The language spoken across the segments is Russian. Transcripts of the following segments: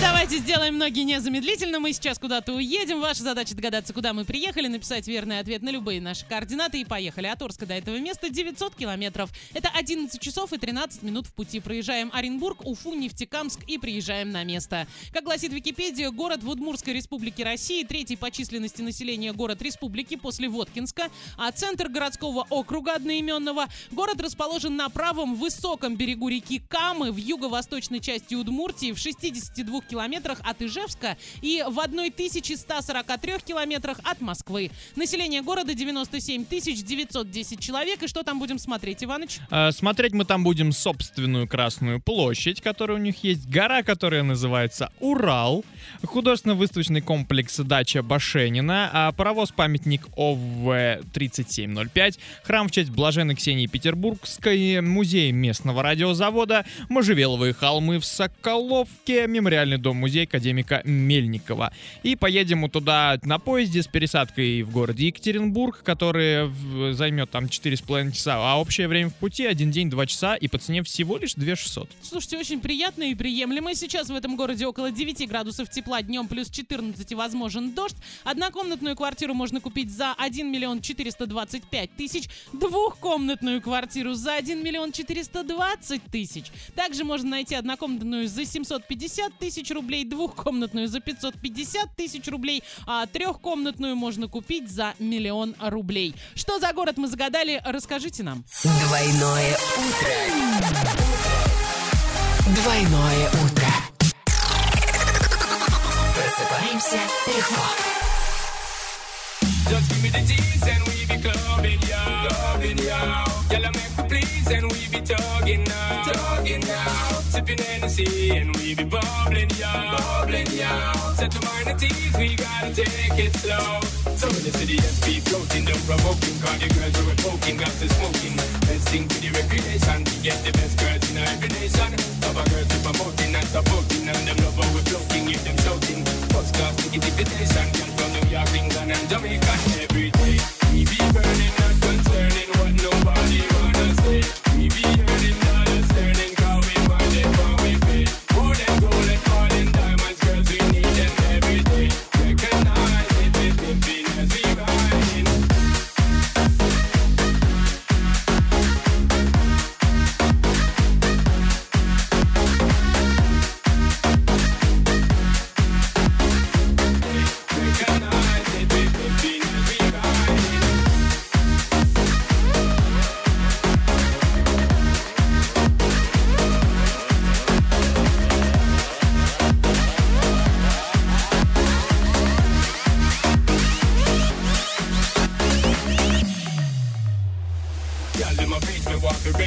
давайте сделаем ноги незамедлительно. Мы сейчас куда-то уедем. Ваша задача догадаться, куда мы приехали, написать верный ответ на любые наши координаты и поехали. От Орска до этого места 900 километров. Это 11 часов и 13 минут в пути. Проезжаем Оренбург, Уфу, Нефтекамск и приезжаем на место. Как гласит Википедия, город в Удмурской республике России, третий по численности населения город республики после Воткинска, а центр городского округа одноименного. Город расположен на правом высоком берегу реки Камы в юго-восточной части Удмуртии в 62 километрах от Ижевска и в 1143 километрах от Москвы. Население города 97 910 человек. И что там будем смотреть, Иваныч? Э, Смотреть мы там будем собственную Красную площадь, которая у них есть, гора, которая называется Урал, художественно-выставочный комплекс Дача Башенина, а паровоз-памятник ОВ-3705, храм в честь Блаженной Ксении Петербургской, музей местного радиозавода, Можжевеловые холмы в Соколовке, мемориальный дом-музей академика Мельникова. И поедем туда на поезде с пересадкой в городе Екатеринбург, который займет там 4,5 часа, а общее время в пути один день 2 часа и по цене всего лишь 2 600. Слушайте, очень приятно и приемлемо. Сейчас в этом городе около 9 градусов тепла, днем плюс 14 и возможен дождь. Однокомнатную квартиру можно купить за 1 миллион 425 тысяч, двухкомнатную квартиру за 1 миллион 420 тысяч. Также можно найти однокомнатную за 750 тысяч рублей, двухкомнатную за 550 тысяч рублей, а трехкомнатную можно купить за миллион рублей. Что за город мы загадали, расскажите нам. Двойное утро. Двойное утро. Просыпаемся легко. Just give me the G's and we be clubbing, yeah. Clubbing, yeah. Talking now. Sipping Hennessy and we be bubbling, yeah. Bubbling, yeah. Set to the teeth, we gotta take it slow. So when you see the SP floating, don't provoking, cause the girls are poking, got to smoking. Let's sing to the recreation, we get the best girls in every nation. Cover girls we promoting and supporting, and them love how we floating, hear them shouting. First class ticket from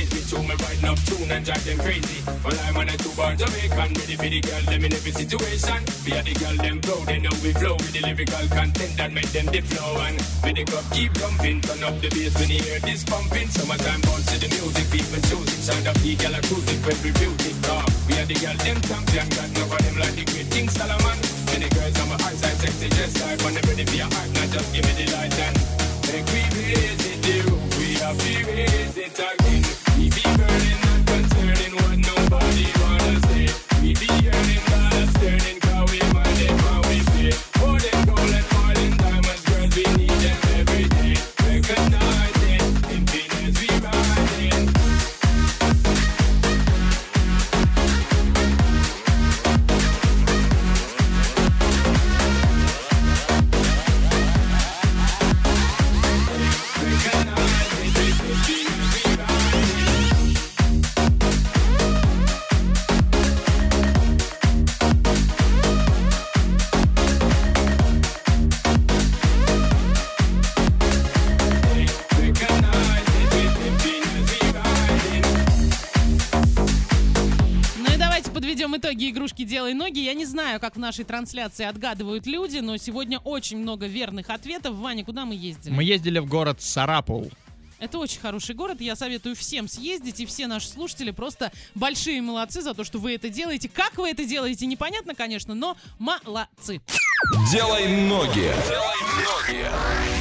me, walk me, me me, riding up tune and drive them crazy. Well, I'm on a two born Jamaican, ready for the girl, them in every situation. We are the girl, them proud, they know we flow with the lyrical content that make them dip flow. And with the cup keep jumping, turn up the bass when you hear this pumping. Summertime bounce to the music, people choosing. Sound of the girl, acoustic, when we music. Uh, we are the girl, them champion, got no of them like the great King Solomon. Many girls on my eyes, I sexy, just like when they ready for your heart, now just give me the light and Make we raise it, the roof, we have to raise it again. Подведем итоги игрушки «Делай ноги». Я не знаю, как в нашей трансляции отгадывают люди, но сегодня очень много верных ответов. Ваня, куда мы ездили? Мы ездили в город Сарапул. Это очень хороший город, я советую всем съездить, и все наши слушатели просто большие молодцы за то, что вы это делаете. Как вы это делаете, непонятно, конечно, но молодцы. Делай ноги. Делай ноги.